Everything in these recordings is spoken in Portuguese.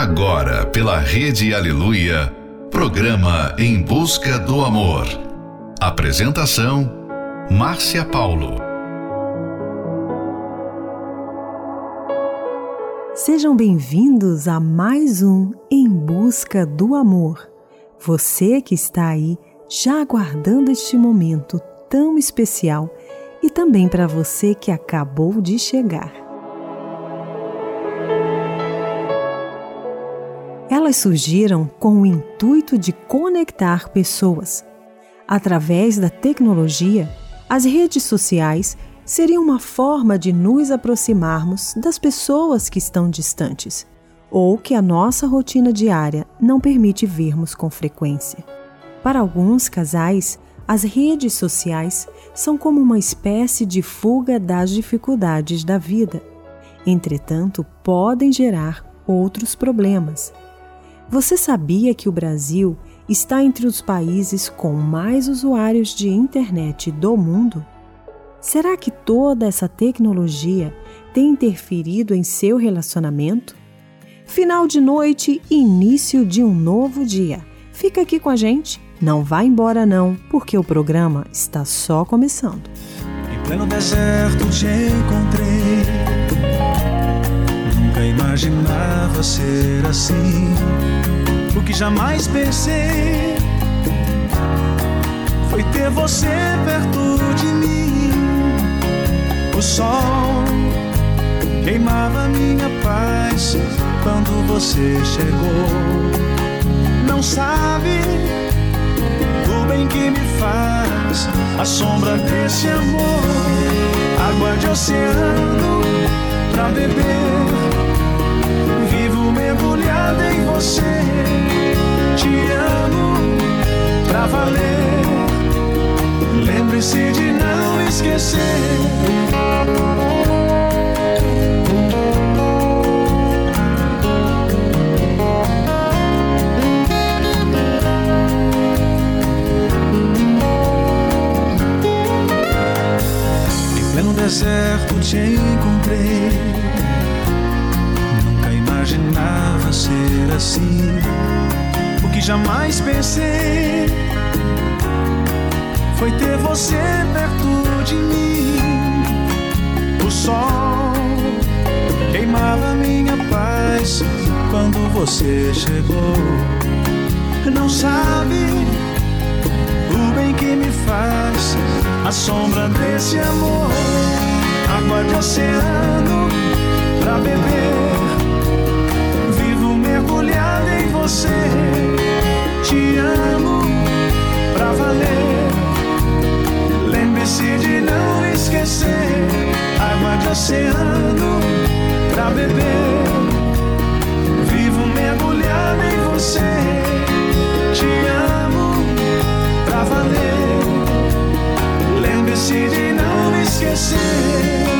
Agora, pela Rede Aleluia, programa Em Busca do Amor. Apresentação: Márcia Paulo. Sejam bem-vindos a mais um Em Busca do Amor. Você que está aí já aguardando este momento tão especial e também para você que acabou de chegar. Elas surgiram com o intuito de conectar pessoas. Através da tecnologia, as redes sociais seriam uma forma de nos aproximarmos das pessoas que estão distantes ou que a nossa rotina diária não permite vermos com frequência. Para alguns casais, as redes sociais são como uma espécie de fuga das dificuldades da vida. Entretanto, podem gerar outros problemas. Você sabia que o Brasil está entre os países com mais usuários de internet do mundo? Será que toda essa tecnologia tem interferido em seu relacionamento? Final de noite, início de um novo dia. Fica aqui com a gente não vá embora não, porque o programa está só começando. Em pleno deserto te encontrei. Nunca imaginava ser assim. O que jamais pensei foi ter você perto de mim. O sol queimava minha paz quando você chegou. Não sabe bem que me faz a sombra desse amor. Água de oceano pra beber. Mergulhada em você. Te amo pra valer. Lembre-se de não esquecer. deserto te encontrei. Imaginava ser assim. O que jamais pensei foi ter você perto de mim. O sol queimava minha paz quando você chegou. Não sabe o bem que me faz a sombra desse amor água de oceano pra beber. Vivo mergulhado em você, te amo pra valer. Lembre-se de não esquecer, água de oceano pra beber. Vivo mergulhado em você, te amo pra valer. Lembre-se de não esquecer.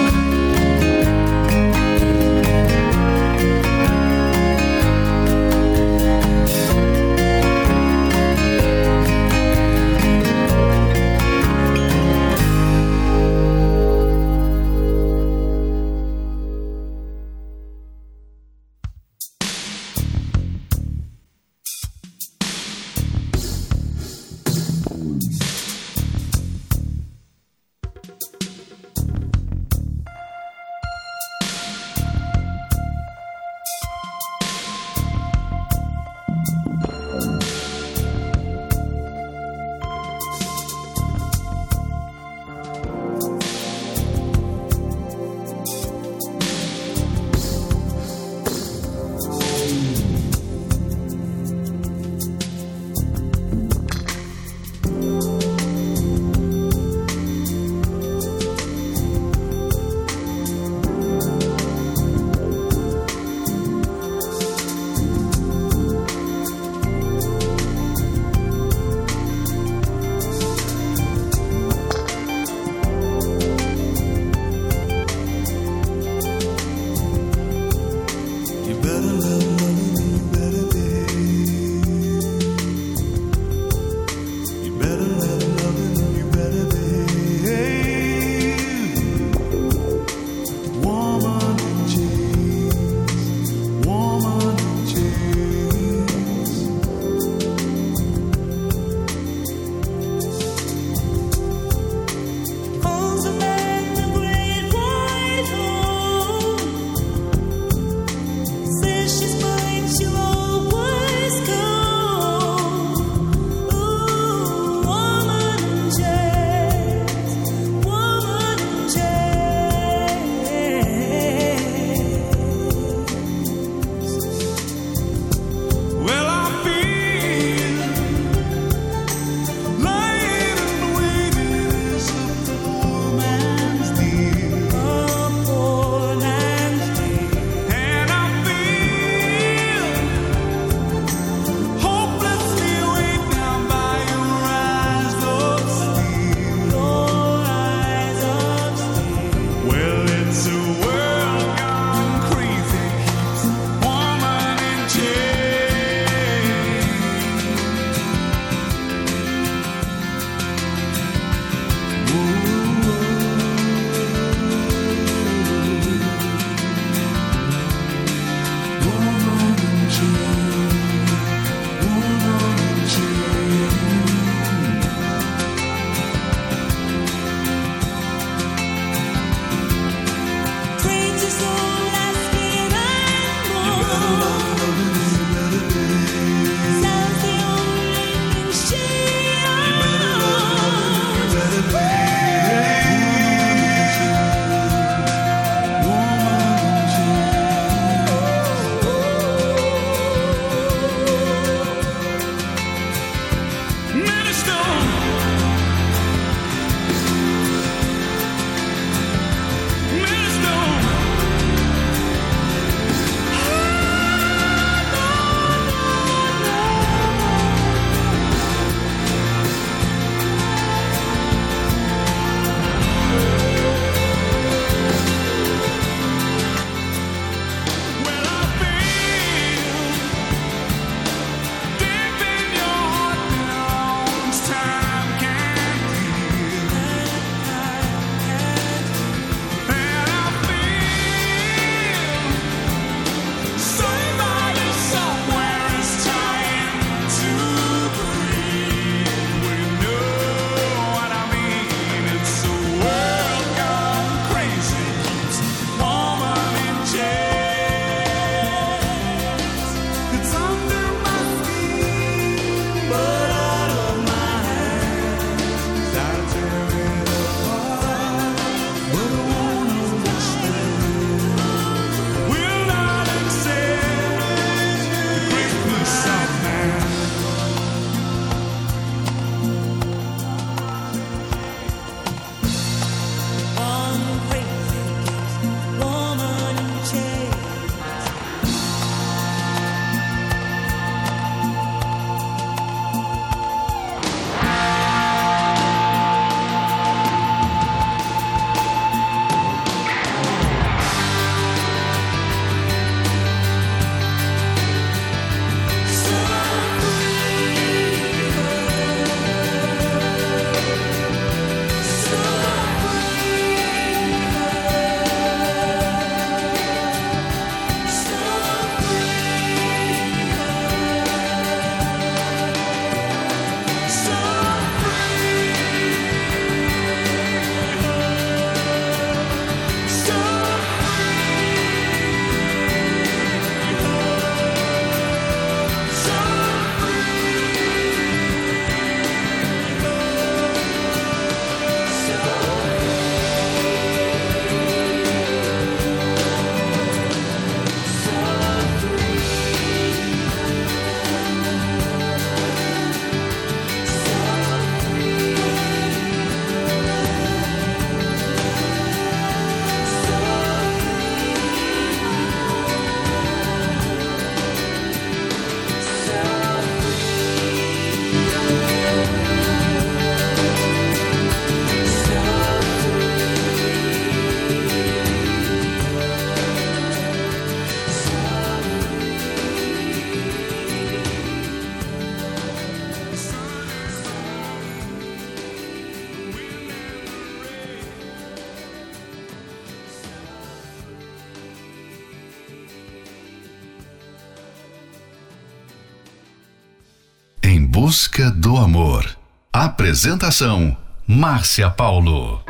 Busca do amor. Apresentação: Márcia Paulo.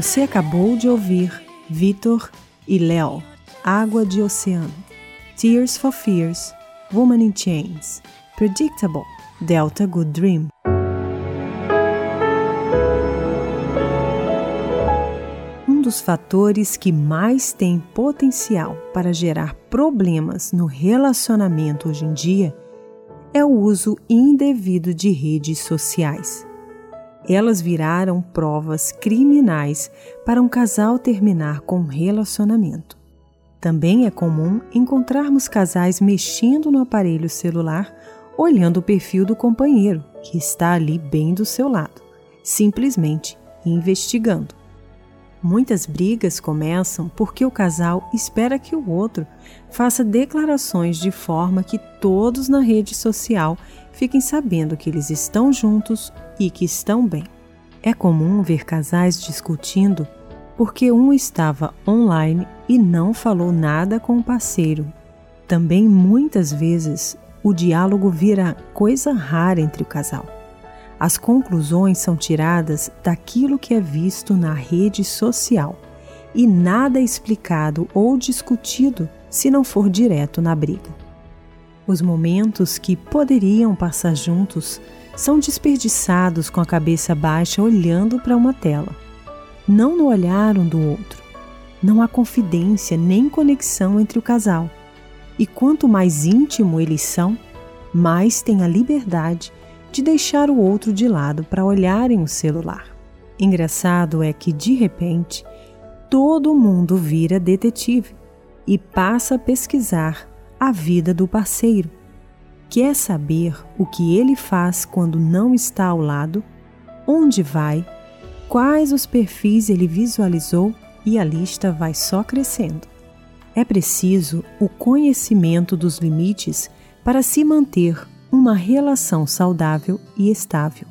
Você acabou de ouvir Vitor e Léo, Água de Oceano, Tears for Fears, Woman in Chains, Predictable, Delta Good Dream. Um dos fatores que mais tem potencial para gerar problemas no relacionamento hoje em dia é o uso indevido de redes sociais elas viraram provas criminais para um casal terminar com um relacionamento. Também é comum encontrarmos casais mexendo no aparelho celular, olhando o perfil do companheiro, que está ali bem do seu lado, simplesmente investigando. Muitas brigas começam porque o casal espera que o outro faça declarações de forma que todos na rede social fiquem sabendo que eles estão juntos e que estão bem. É comum ver casais discutindo porque um estava online e não falou nada com o parceiro. Também muitas vezes o diálogo vira coisa rara entre o casal. As conclusões são tiradas daquilo que é visto na rede social e nada é explicado ou discutido se não for direto na briga. Os momentos que poderiam passar juntos são desperdiçados com a cabeça baixa olhando para uma tela, não no olhar um do outro. não há confidência nem conexão entre o casal. E quanto mais íntimo eles são, mais têm a liberdade de deixar o outro de lado para olharem o celular. Engraçado é que, de repente, todo mundo vira detetive e passa a pesquisar a vida do parceiro. Quer saber o que ele faz quando não está ao lado, onde vai, quais os perfis ele visualizou e a lista vai só crescendo. É preciso o conhecimento dos limites para se manter uma relação saudável e estável.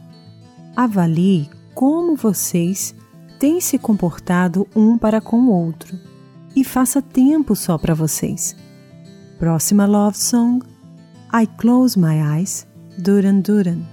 Avalie como vocês têm se comportado um para com o outro e faça tempo só para vocês. Próxima love song: I Close My Eyes, Duran Duran.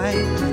Still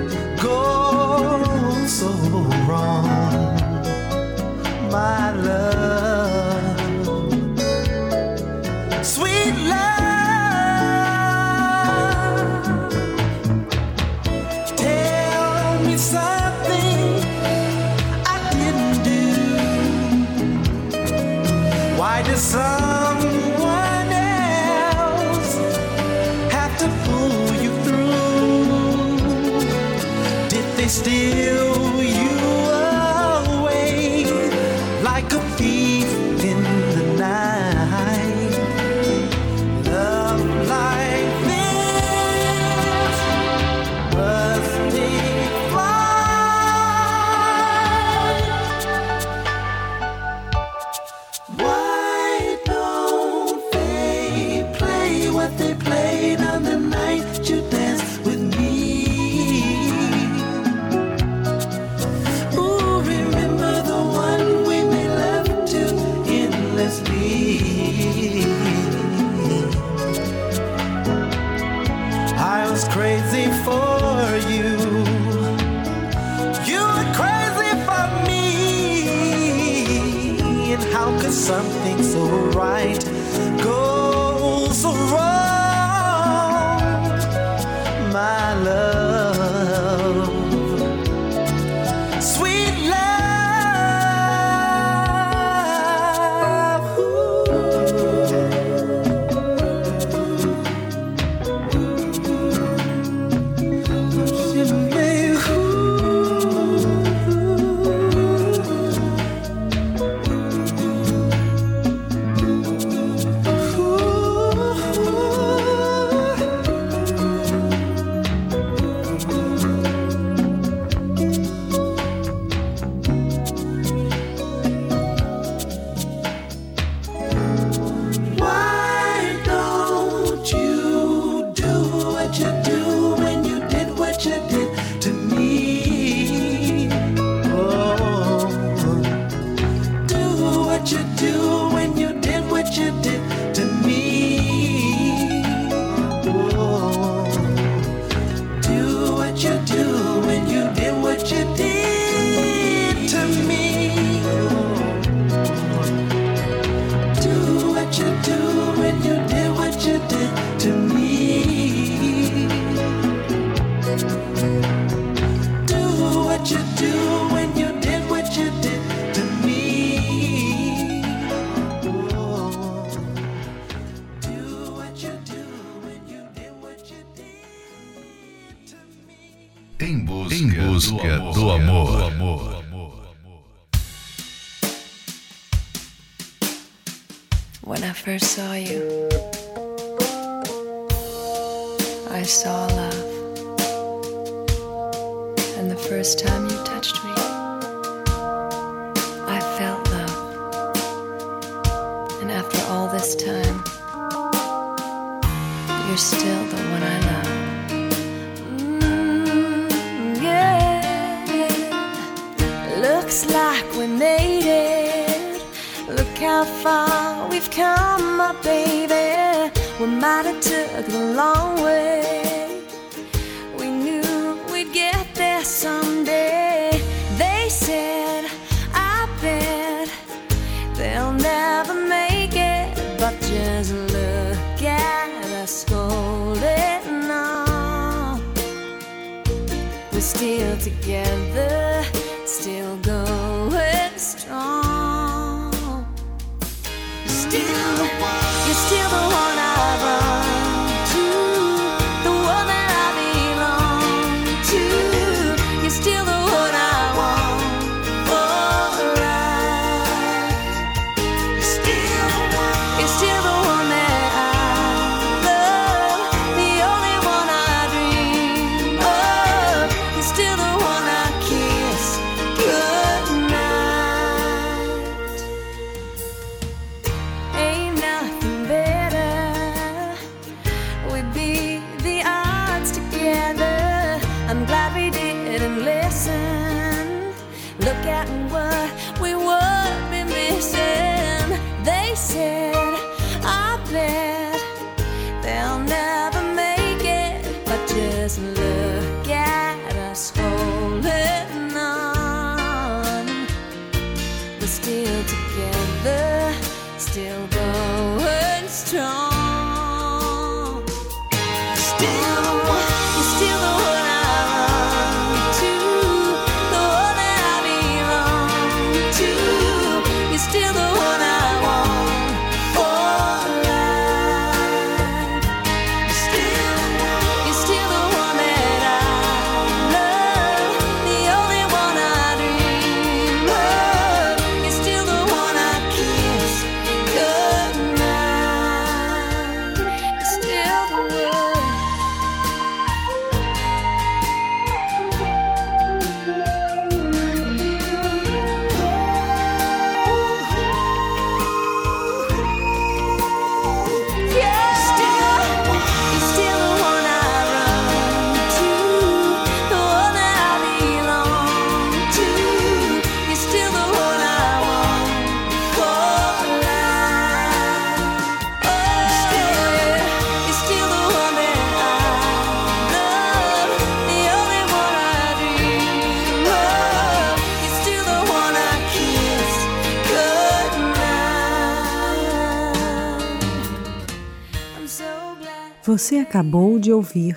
Você acabou de ouvir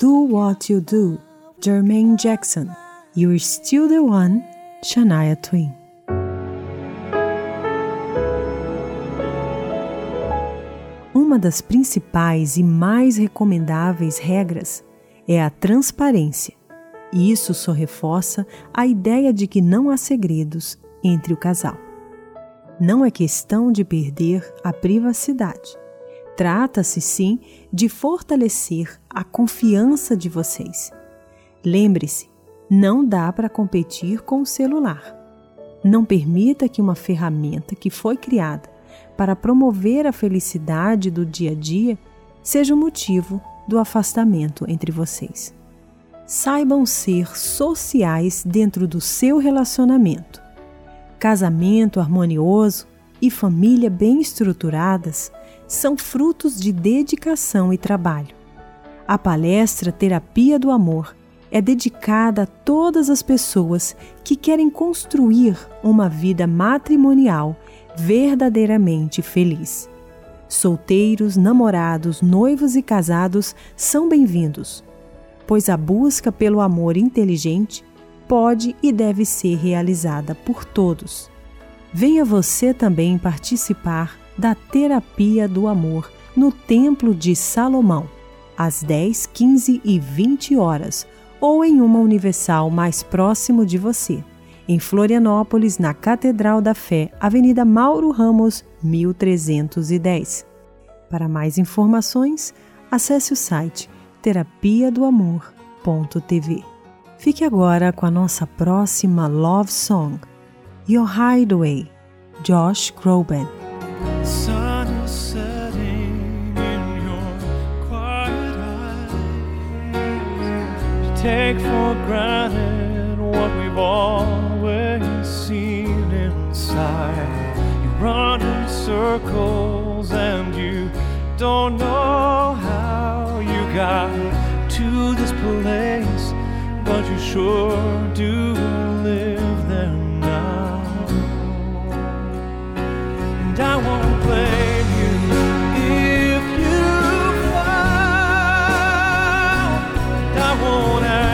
Do What You Do, Jermaine Jackson, You're Still the One, Shania Twain. Uma das principais e mais recomendáveis regras é a transparência. E isso só reforça a ideia de que não há segredos entre o casal. Não é questão de perder a privacidade Trata-se sim de fortalecer a confiança de vocês. Lembre-se, não dá para competir com o celular. Não permita que uma ferramenta que foi criada para promover a felicidade do dia a dia seja o motivo do afastamento entre vocês. Saibam ser sociais dentro do seu relacionamento. Casamento harmonioso e família bem estruturadas são frutos de dedicação e trabalho. A palestra Terapia do Amor é dedicada a todas as pessoas que querem construir uma vida matrimonial verdadeiramente feliz. Solteiros, namorados, noivos e casados são bem-vindos, pois a busca pelo amor inteligente pode e deve ser realizada por todos. Venha você também participar da Terapia do Amor no Templo de Salomão, às 10, 15 e 20 horas, ou em uma universal mais próximo de você, em Florianópolis, na Catedral da Fé, Avenida Mauro Ramos, 1310. Para mais informações, acesse o site terapia do amor.tv. Fique agora com a nossa próxima love song, Your Hideaway, Josh Groban. Sun is setting in your quiet eyes. You take for granted what we've always seen inside. You run in circles and you don't know how you got to this place, but you sure do live there I won't ask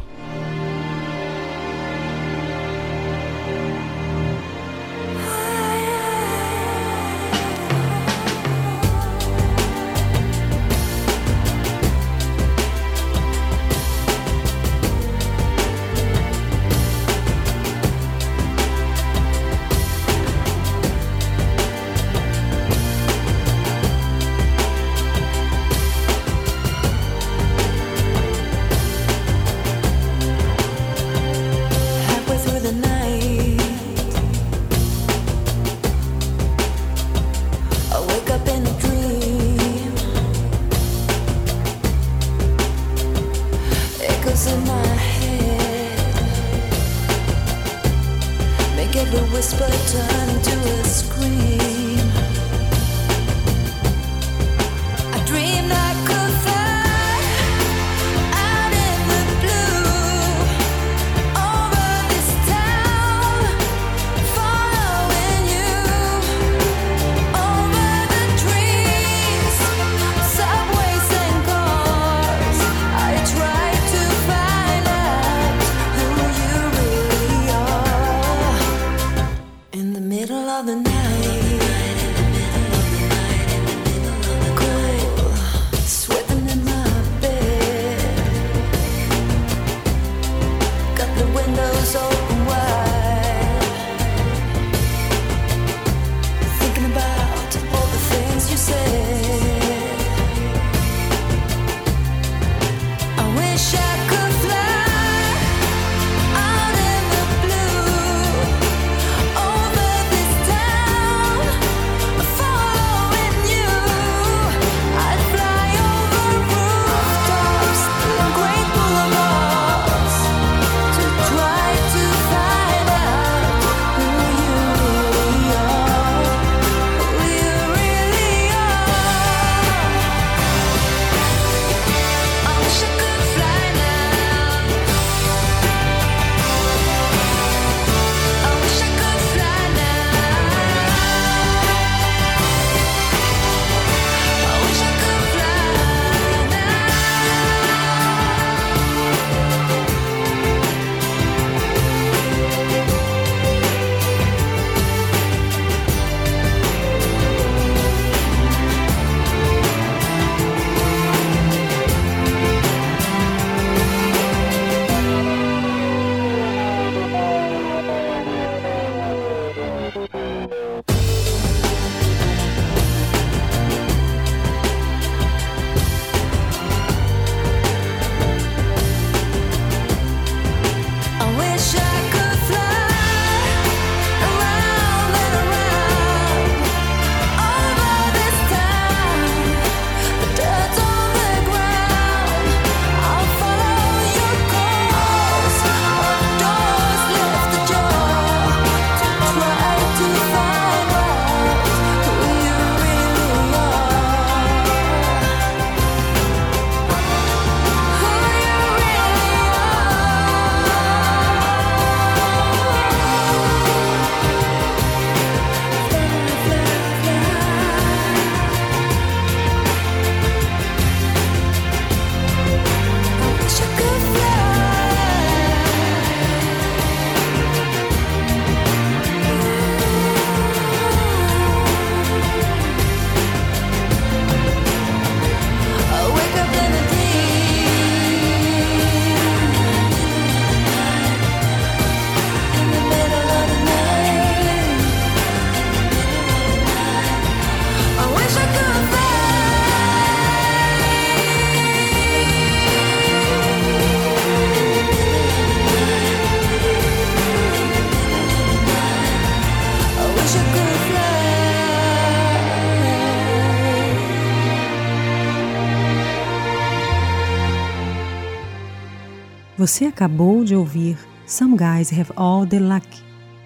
Você acabou de ouvir Some Guys Have All the Luck,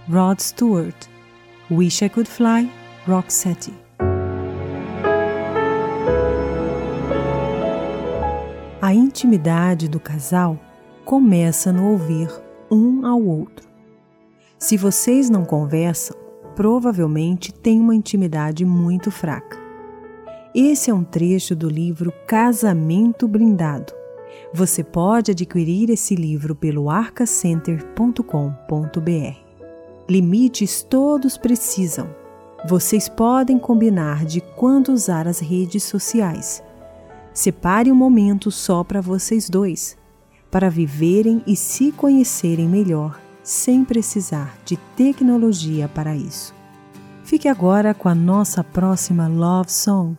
Rod Stewart, Wish I Could Fly, Roxette. A intimidade do casal começa no ouvir um ao outro. Se vocês não conversam, provavelmente tem uma intimidade muito fraca. Esse é um trecho do livro Casamento Blindado. Você pode adquirir esse livro pelo arcacenter.com.br. Limites todos precisam. Vocês podem combinar de quando usar as redes sociais. Separe um momento só para vocês dois, para viverem e se conhecerem melhor, sem precisar de tecnologia para isso. Fique agora com a nossa próxima love song,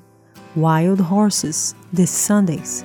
Wild Horses, The Sundays.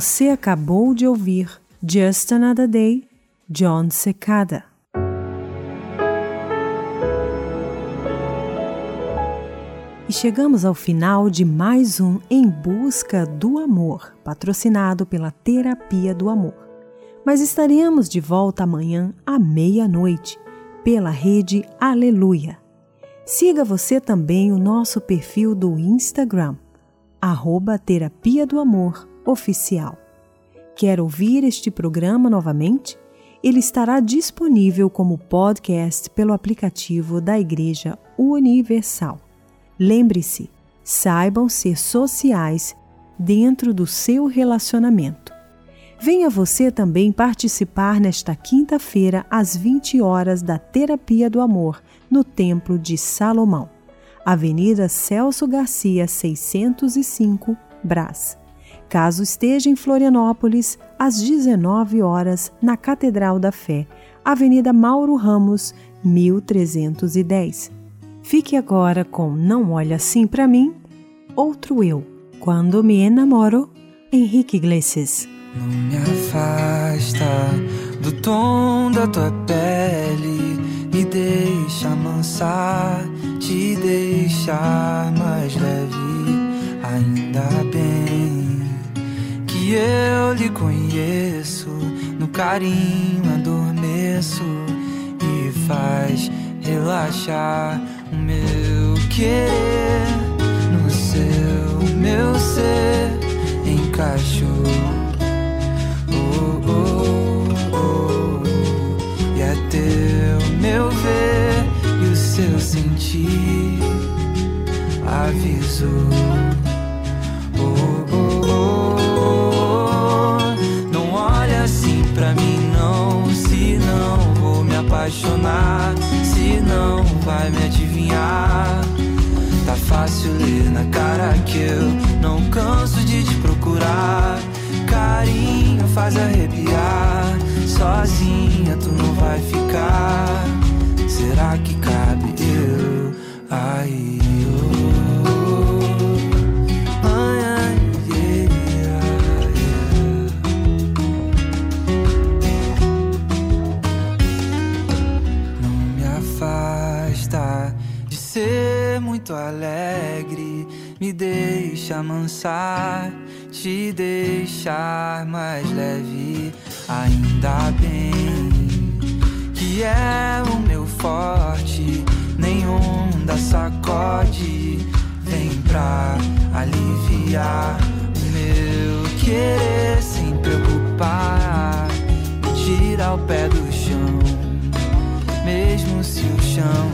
Você acabou de ouvir Just Another Day, John Secada. E chegamos ao final de mais um Em Busca do Amor, patrocinado pela Terapia do Amor. Mas estaremos de volta amanhã à meia-noite, pela rede Aleluia. Siga você também o nosso perfil do Instagram, arroba Terapia do Amor Oficial. Quer ouvir este programa novamente? Ele estará disponível como podcast pelo aplicativo da Igreja Universal. Lembre-se, saibam ser sociais dentro do seu relacionamento. Venha você também participar nesta quinta-feira às 20 horas da Terapia do Amor no Templo de Salomão, Avenida Celso Garcia, 605, Brás. Caso esteja em Florianópolis, às 19 horas, na Catedral da Fé, Avenida Mauro Ramos, 1310. Fique agora com Não Olha Assim para Mim, Outro Eu, Quando Me Enamoro, Henrique Iglesias. Não me afasta do tom da tua pele, me deixa amansar, te deixar mais leve, ainda bem que eu lhe conheço, no carinho adormeço e faz relaxar o meu querer no seu, meu ser encaixou. Oh, oh, oh, e é teu meu ver e o seu sentir avisou. Apaixonar. Se não vai me adivinhar. Tá fácil ler na cara que eu não canso de te procurar. Carinho faz arrepiar. Sozinha tu não vai ficar. Será que cabe eu aí? Muito alegre, me deixa amansar, te deixar mais leve. Ainda bem que é o meu forte, nenhum da sacode vem pra aliviar o meu querer sem preocupar, tirar o pé do chão, mesmo se o chão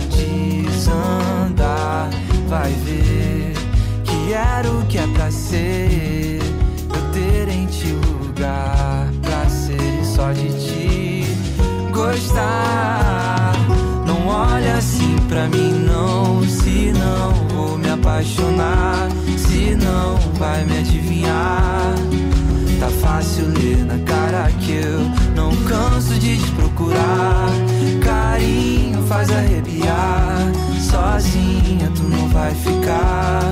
vai ver que era o que é pra ser. Eu ter em ti lugar pra ser só de ti gostar. Não olha assim pra mim, não. Se não vou me apaixonar, se não vai me adivinhar. Tá fácil ler na cara que eu não canso de te procurar. Carinho faz arrepiar. Sozinha tu não vai ficar.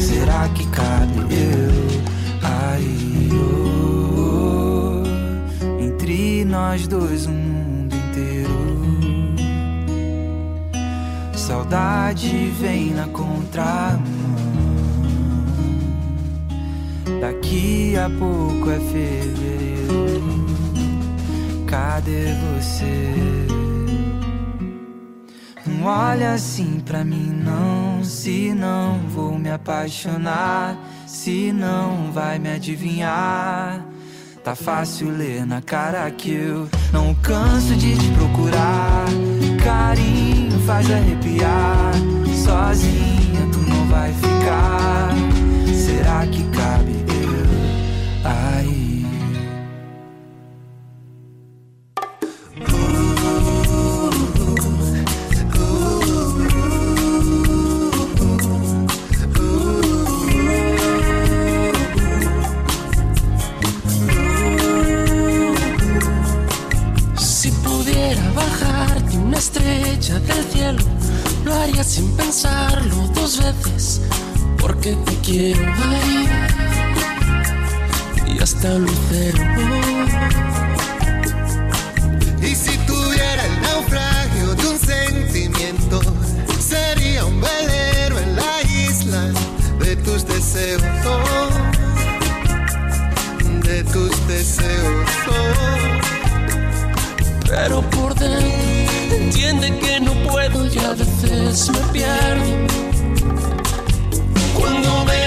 Será que cabe eu aí? Oh, entre nós dois, o mundo inteiro. Saudade vem na contramão. Daqui a pouco é fevereiro. Cadê você? Olha assim pra mim, não. Se não vou me apaixonar, se não vai me adivinhar. Tá fácil ler na cara que eu não canso de te procurar. Carinho faz arrepiar. Sozinha tu não vai ficar. Será que cabe sin pensarlo dos veces, porque te quiero ahí hasta un lucero. Y si tuviera el naufragio de un sentimiento, sería un velero en la isla de tus deseos. oh, de tus deseos. oh. Pero por dentro entiende que no puedo y a veces me pierdo. Cuando me